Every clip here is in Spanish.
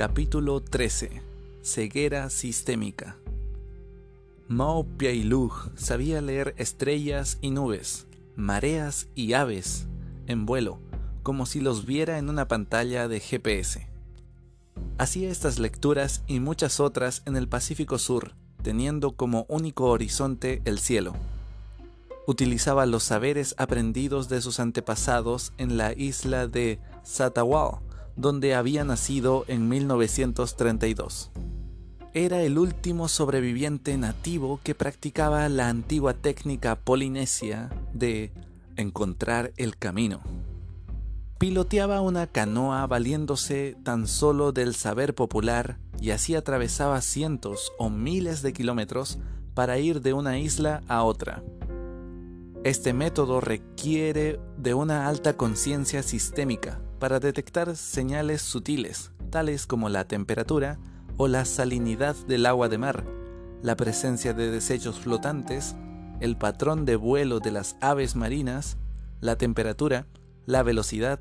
Capítulo 13. Ceguera sistémica. Mao Piailug sabía leer estrellas y nubes, mareas y aves en vuelo, como si los viera en una pantalla de GPS. Hacía estas lecturas y muchas otras en el Pacífico Sur, teniendo como único horizonte el cielo. Utilizaba los saberes aprendidos de sus antepasados en la isla de Satawal, donde había nacido en 1932. Era el último sobreviviente nativo que practicaba la antigua técnica polinesia de encontrar el camino. Piloteaba una canoa valiéndose tan solo del saber popular y así atravesaba cientos o miles de kilómetros para ir de una isla a otra. Este método requiere de una alta conciencia sistémica para detectar señales sutiles, tales como la temperatura o la salinidad del agua de mar, la presencia de desechos flotantes, el patrón de vuelo de las aves marinas, la temperatura, la velocidad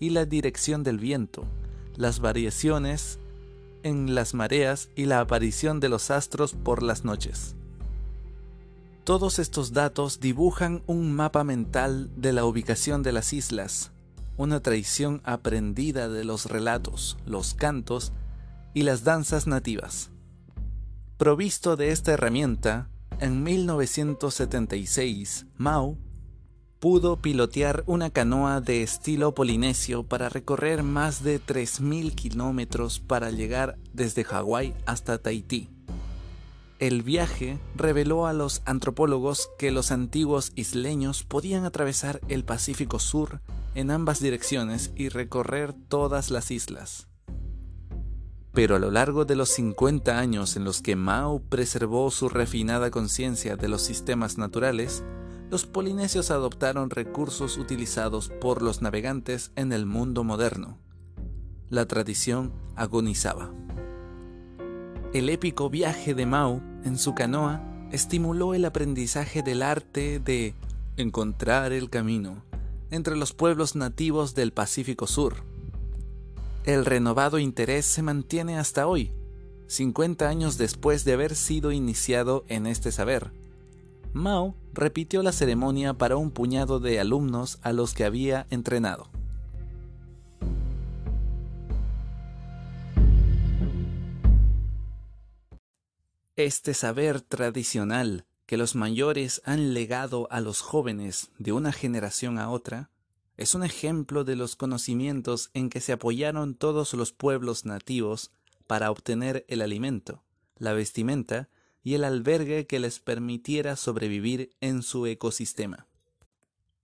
y la dirección del viento, las variaciones en las mareas y la aparición de los astros por las noches. Todos estos datos dibujan un mapa mental de la ubicación de las islas, una tradición aprendida de los relatos, los cantos y las danzas nativas. Provisto de esta herramienta, en 1976, Mao pudo pilotear una canoa de estilo polinesio para recorrer más de 3.000 kilómetros para llegar desde Hawái hasta Tahití. El viaje reveló a los antropólogos que los antiguos isleños podían atravesar el Pacífico Sur en ambas direcciones y recorrer todas las islas. Pero a lo largo de los 50 años en los que Mao preservó su refinada conciencia de los sistemas naturales, los polinesios adoptaron recursos utilizados por los navegantes en el mundo moderno. La tradición agonizaba. El épico viaje de Mao en su canoa estimuló el aprendizaje del arte de encontrar el camino entre los pueblos nativos del Pacífico Sur. El renovado interés se mantiene hasta hoy, 50 años después de haber sido iniciado en este saber. Mao repitió la ceremonia para un puñado de alumnos a los que había entrenado. Este saber tradicional que los mayores han legado a los jóvenes de una generación a otra es un ejemplo de los conocimientos en que se apoyaron todos los pueblos nativos para obtener el alimento, la vestimenta y el albergue que les permitiera sobrevivir en su ecosistema.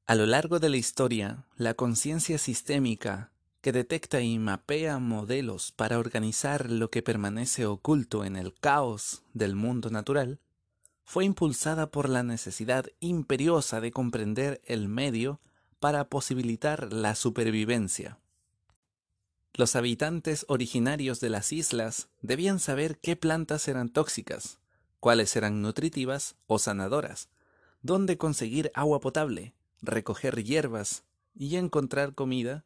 A lo largo de la historia, la conciencia sistémica, que detecta y mapea modelos para organizar lo que permanece oculto en el caos del mundo natural, fue impulsada por la necesidad imperiosa de comprender el medio para posibilitar la supervivencia. Los habitantes originarios de las islas debían saber qué plantas eran tóxicas, cuáles eran nutritivas o sanadoras, dónde conseguir agua potable, recoger hierbas y encontrar comida,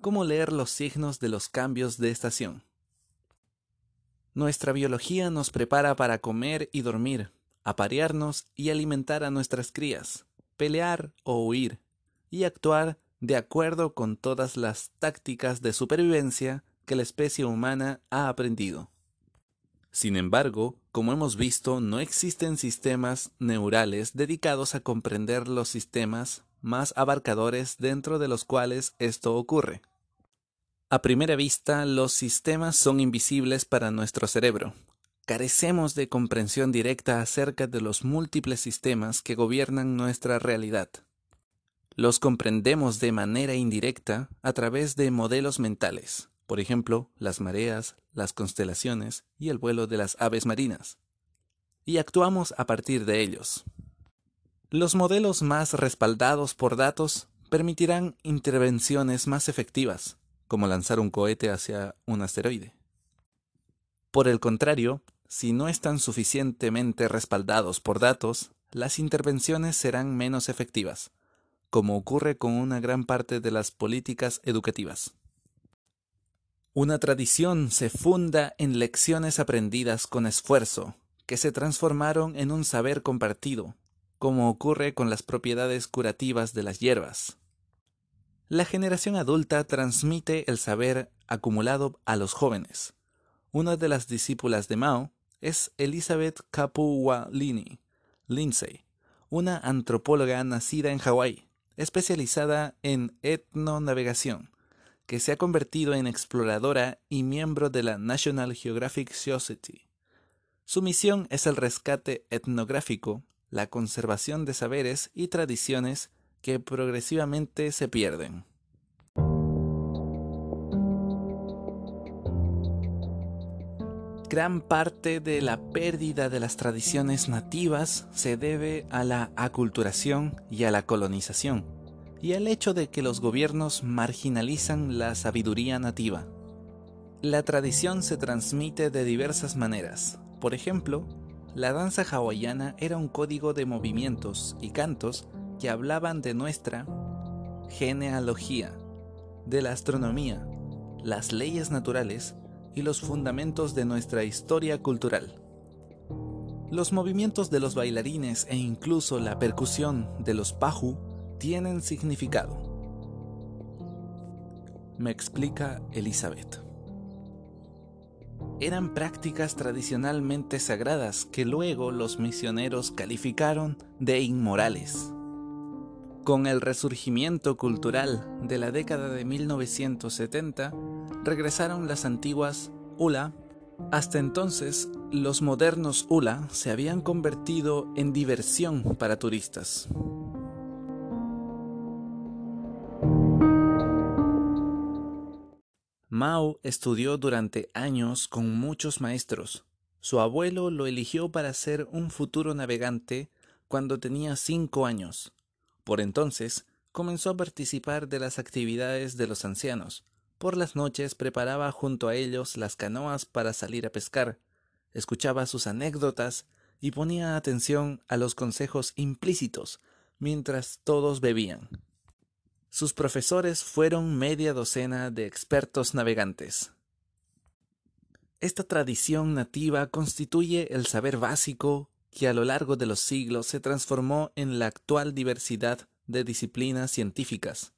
cómo leer los signos de los cambios de estación. Nuestra biología nos prepara para comer y dormir, aparearnos y alimentar a nuestras crías, pelear o huir, y actuar de acuerdo con todas las tácticas de supervivencia que la especie humana ha aprendido. Sin embargo, como hemos visto, no existen sistemas neurales dedicados a comprender los sistemas más abarcadores dentro de los cuales esto ocurre. A primera vista, los sistemas son invisibles para nuestro cerebro. Carecemos de comprensión directa acerca de los múltiples sistemas que gobiernan nuestra realidad. Los comprendemos de manera indirecta a través de modelos mentales, por ejemplo, las mareas, las constelaciones y el vuelo de las aves marinas, y actuamos a partir de ellos. Los modelos más respaldados por datos permitirán intervenciones más efectivas, como lanzar un cohete hacia un asteroide. Por el contrario, si no están suficientemente respaldados por datos, las intervenciones serán menos efectivas, como ocurre con una gran parte de las políticas educativas. Una tradición se funda en lecciones aprendidas con esfuerzo, que se transformaron en un saber compartido, como ocurre con las propiedades curativas de las hierbas. La generación adulta transmite el saber acumulado a los jóvenes. Una de las discípulas de Mao es Elizabeth Kapuwalini Lindsay, una antropóloga nacida en Hawái, especializada en etnonavegación, que se ha convertido en exploradora y miembro de la National Geographic Society. Su misión es el rescate etnográfico, la conservación de saberes y tradiciones que progresivamente se pierden. Gran parte de la pérdida de las tradiciones nativas se debe a la aculturación y a la colonización, y al hecho de que los gobiernos marginalizan la sabiduría nativa. La tradición se transmite de diversas maneras. Por ejemplo, la danza hawaiana era un código de movimientos y cantos que hablaban de nuestra genealogía, de la astronomía, las leyes naturales y los fundamentos de nuestra historia cultural. Los movimientos de los bailarines e incluso la percusión de los paju tienen significado. Me explica Elizabeth. Eran prácticas tradicionalmente sagradas que luego los misioneros calificaron de inmorales. Con el resurgimiento cultural de la década de 1970, regresaron las antiguas hula. Hasta entonces, los modernos hula se habían convertido en diversión para turistas. Mao estudió durante años con muchos maestros. Su abuelo lo eligió para ser un futuro navegante cuando tenía cinco años. Por entonces, comenzó a participar de las actividades de los ancianos. Por las noches preparaba junto a ellos las canoas para salir a pescar, escuchaba sus anécdotas y ponía atención a los consejos implícitos mientras todos bebían. Sus profesores fueron media docena de expertos navegantes. Esta tradición nativa constituye el saber básico que a lo largo de los siglos se transformó en la actual diversidad de disciplinas científicas.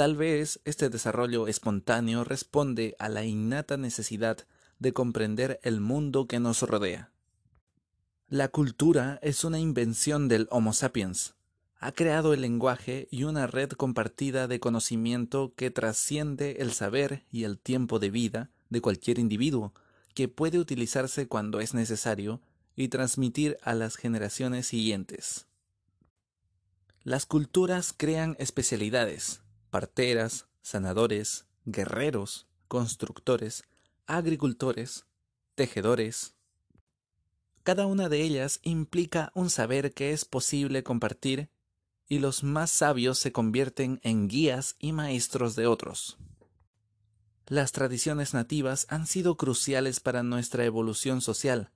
Tal vez este desarrollo espontáneo responde a la innata necesidad de comprender el mundo que nos rodea. La cultura es una invención del Homo sapiens. Ha creado el lenguaje y una red compartida de conocimiento que trasciende el saber y el tiempo de vida de cualquier individuo, que puede utilizarse cuando es necesario y transmitir a las generaciones siguientes. Las culturas crean especialidades, parteras, sanadores, guerreros, constructores, agricultores, tejedores. Cada una de ellas implica un saber que es posible compartir y los más sabios se convierten en guías y maestros de otros. Las tradiciones nativas han sido cruciales para nuestra evolución social,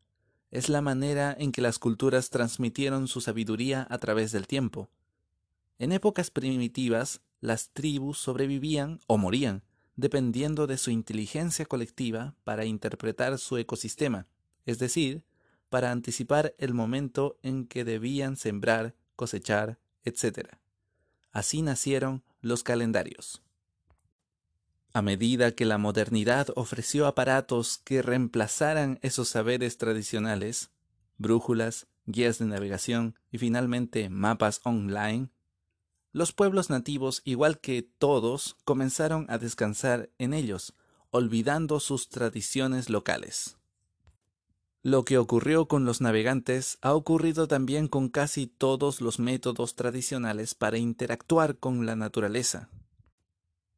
es la manera en que las culturas transmitieron su sabiduría a través del tiempo. En épocas primitivas, las tribus sobrevivían o morían, dependiendo de su inteligencia colectiva para interpretar su ecosistema, es decir, para anticipar el momento en que debían sembrar, cosechar, etc. Así nacieron los calendarios. A medida que la modernidad ofreció aparatos que reemplazaran esos saberes tradicionales, brújulas, guías de navegación y finalmente mapas online, los pueblos nativos, igual que todos, comenzaron a descansar en ellos, olvidando sus tradiciones locales. Lo que ocurrió con los navegantes ha ocurrido también con casi todos los métodos tradicionales para interactuar con la naturaleza.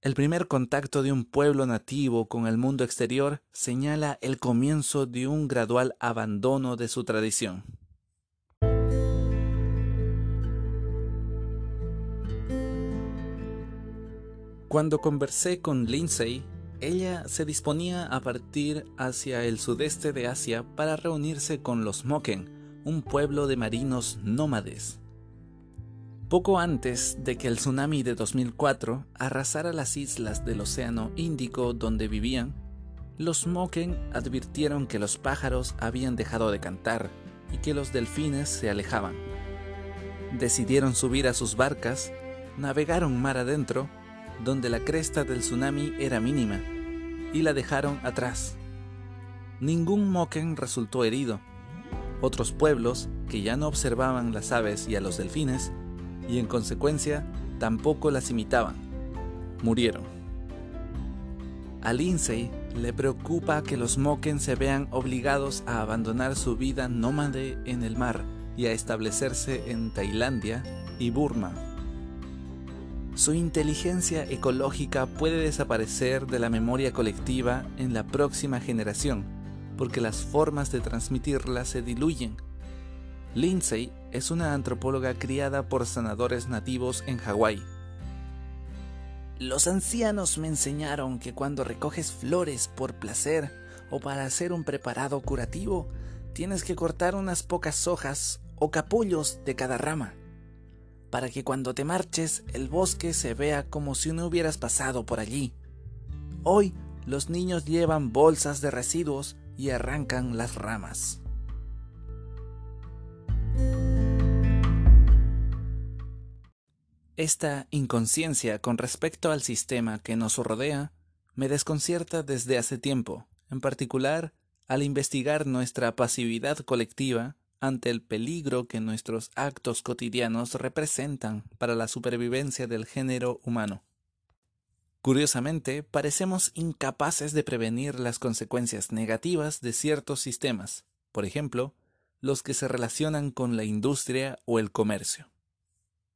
El primer contacto de un pueblo nativo con el mundo exterior señala el comienzo de un gradual abandono de su tradición. Cuando conversé con Lindsay, ella se disponía a partir hacia el sudeste de Asia para reunirse con los Moken, un pueblo de marinos nómades. Poco antes de que el tsunami de 2004 arrasara las islas del Océano Índico donde vivían, Los Moken advirtieron que los pájaros habían dejado de cantar y que los delfines se alejaban. Decidieron subir a sus barcas, navegaron mar adentro, donde la cresta del tsunami era mínima, y la dejaron atrás. Ningún Moken resultó herido. Otros pueblos, que ya no observaban las aves y a los delfines, y en consecuencia tampoco las imitaban, murieron. A Lindsay le preocupa que los Moken se vean obligados a abandonar su vida nómade en el mar y a establecerse en Tailandia y Burma. Su inteligencia ecológica puede desaparecer de la memoria colectiva en la próxima generación, porque las formas de transmitirla se diluyen. Lindsay es una antropóloga criada por sanadores nativos en Hawái los ancianos me enseñaron que cuando recoges flores por placer o para hacer un preparado curativo, tienes que cortar unas pocas hojas o capullos de cada rama, para que cuando te marches el bosque se vea como si no hubieras pasado por allí. Hoy los niños llevan bolsas de residuos y arrancan las ramas. Esta inconsciencia con respecto al sistema que nos rodea me desconcierta desde hace tiempo, en particular al investigar nuestra pasividad colectiva ante el peligro que nuestros actos cotidianos representan para la supervivencia del género humano. Curiosamente, parecemos incapaces de prevenir las consecuencias negativas de ciertos sistemas, por ejemplo, los que se relacionan con la industria o el comercio.